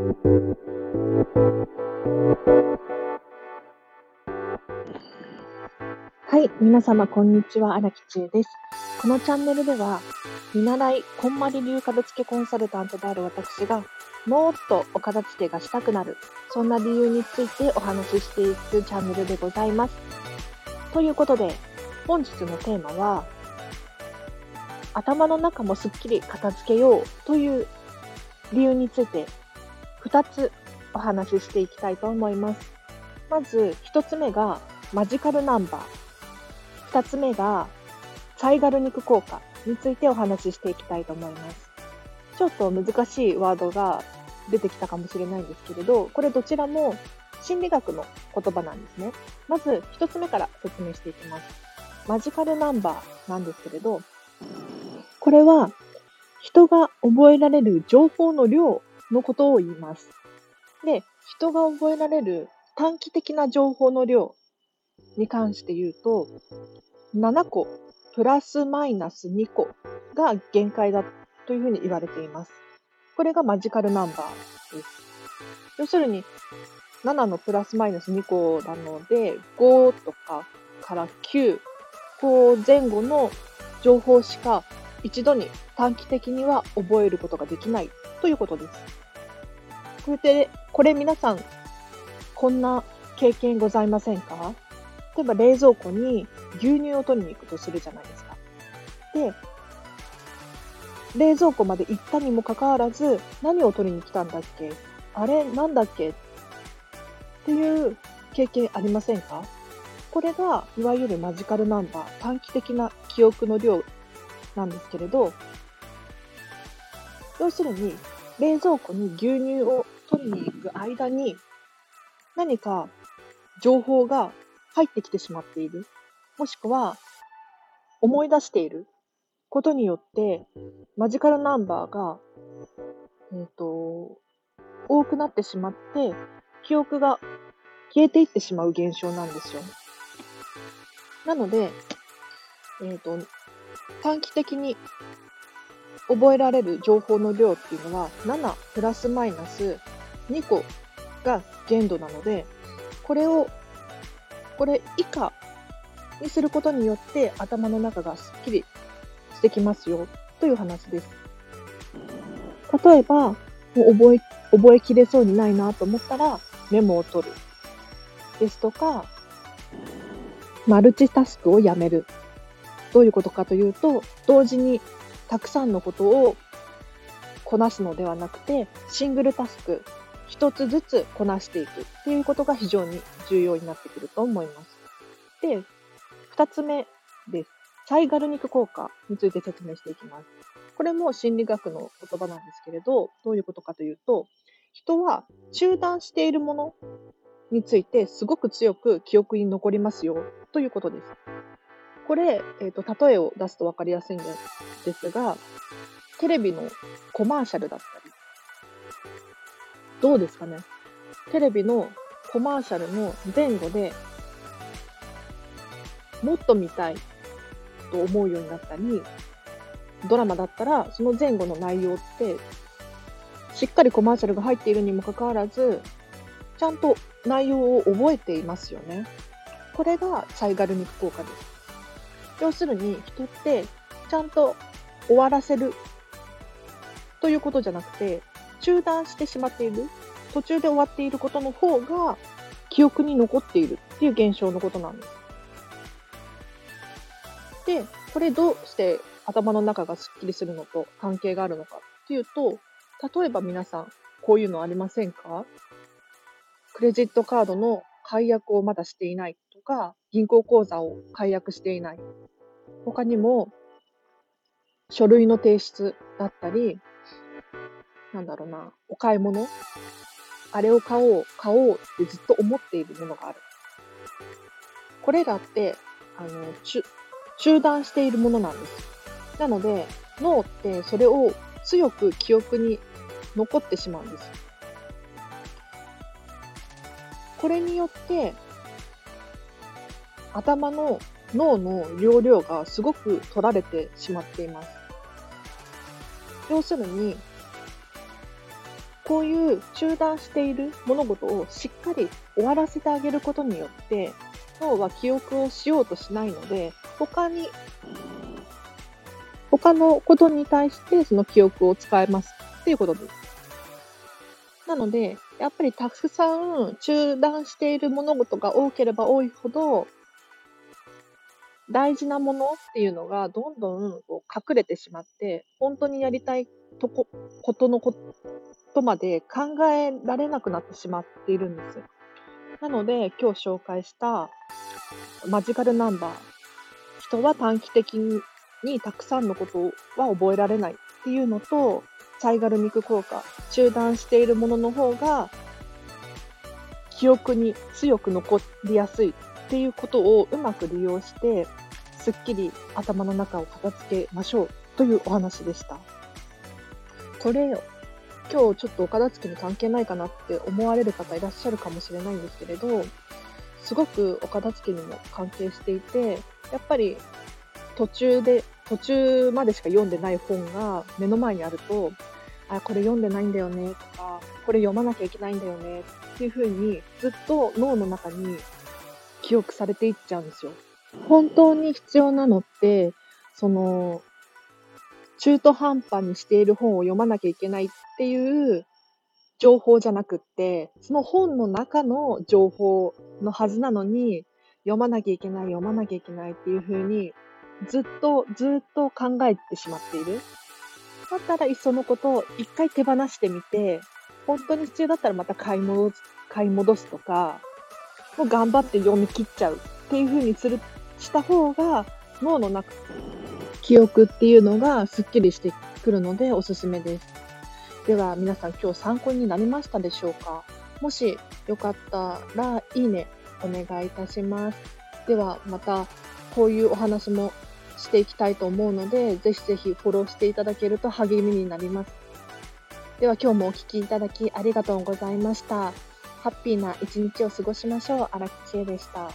はい、皆様こんにちは、荒木千恵です。このチャンネルでは、見習いこんまり流片付けコンサルタントである私が、もっとお片付けがしたくなる、そんな理由についてお話ししていくチャンネルでございます。ということで、本日のテーマは、頭の中もすっきり片付けようという理由について2つお話ししていきたいと思います。まず1つ目がマジカルナンバー。2つ目がサイガル肉効果についてお話ししていきたいと思います。ちょっと難しいワードが出てきたかもしれないんですけれど、これどちらも心理学の言葉なんですね。まず1つ目から説明していきます。マジカルナンバーなんですけれど、これは人が覚えられる情報の量のことを言います。で、人が覚えられる短期的な情報の量に関して言うと、7個プラスマイナス2個が限界だというふうに言われています。これがマジカルナンバーです。要するに、7のプラスマイナス2個なので、5とかから9、こう前後の情報しか一度に短期的には覚えることができないということです。これで、これ皆さん、こんな経験ございませんか？例えば冷蔵庫に牛乳を取りに行くとするじゃないですか。で、冷蔵庫まで行ったにもかかわらず、何を取りに来たんだっけ？あれなんだっけ？っていう経験ありませんか？これが、いわゆるマジカルナンバー、短期的な記憶の量なんですけれど、要するに、冷蔵庫に牛乳を取りに行く間に、何か情報が入ってきてしまっている。もしくは、思い出していることによって、マジカルナンバーが、えっ、ー、と、多くなってしまって、記憶が消えていってしまう現象なんですよ。なので、えっ、ー、と、短期的に覚えられる情報の量っていうのは7プラスマイナス2個が限度なので、これを、これ以下にすることによって頭の中がすっきりしてきますよという話です。例えば、もう覚え、覚えきれそうにないなと思ったらメモを取る。ですとか、マルチタスクをやめる。どういうことかというと、同時にたくさんのことをこなすのではなくて、シングルタスク、一つずつこなしていくっていうことが非常に重要になってくると思います。で、二つ目です。サイガル肉効果について説明していきます。これも心理学の言葉なんですけれど、どういうことかというと、人は中断しているものについてすごく強く記憶に残りますよということです。これ、えーと、例えを出すと分かりやすいんですが、テレビのコマーシャルだったり、どうですかねテレビのコマーシャルの前後でもっと見たいと思うようになったり、ドラマだったらその前後の内容ってしっかりコマーシャルが入っているにもかかわらず、ちゃんと内容を覚えていますよね。これがサイガル肉効果です。要するに人ってちゃんと終わらせるということじゃなくて、中断してしまっている、途中で終わっていることの方が記憶に残っているっていう現象のことなんです。で、これどうして頭の中がスッキリするのと関係があるのかっていうと、例えば皆さん、こういうのありませんか？クレジットカードの解約をまだしていないとか、銀行口座を解約していない他にも、書類の提出だったり、なんだろうな、お買い物あれを買おう、買おうってずっと思っているものがある。これらって、あの、中断しているものなんです。なので、脳ってそれを強く記憶に残ってしまうんです。これによって、頭の脳の容量がすごく取られてしまっています。要するに、こういう中断している物事をしっかり終わらせてあげることによって、脳は記憶をしようとしないので、他に、他のことに対してその記憶を使えますっていうことです。なので、やっぱりたくさん中断している物事が多ければ多いほど、大事なものっていうのがどんどんこう隠れてしまって、本当にやりたいとこことのことまで考えられなくなってしまっているんですよ。なので、今日紹介したマジカルナンバー、人は短期的にたくさんのことは覚えられないっていうのと、サイガル肉効果、中断しているものの方が記憶に強く残りやすいっていうことをうまく利用して、すっきり頭の中を片付けましょうというお話でした。これ、今日ちょっとお片付けに関係ないかなって思われる方いらっしゃるかもしれないんですけれど、すごくお片付けにも関係していて、やっぱり途中で、途中までしか読んでない本が目の前にあると、あ、これ読んでないんだよねとか、これ読まなきゃいけないんだよねっていうふうにずっと脳の中に記憶されていっちゃうんですよ。本当に必要なのって、その、中途半端にしている本を読まなきゃいけないっていう情報じゃなくって、その本の中の情報のはずなのに、読まなきゃいけない、読まなきゃいけないっていうふうに、ずっと、ずっと考えてしまっている。だったらいっそのことを一回手放してみて、本当に必要だったらまた買い戻す、買い戻すとか、もう頑張って読み切っちゃうっていう風にする、した方が脳の中、記憶っていうのがスッキリしてくるのでおすすめです。では皆さん今日参考になりましたでしょうか？もしよかったらいいねお願いいたします。ではまたこういうお話もしていきたいと思うので、ぜひぜひフォローしていただけると励みになります。では今日もお聴きいただきありがとうございました。ハッピーな一日を過ごしましょう。荒木千恵でした。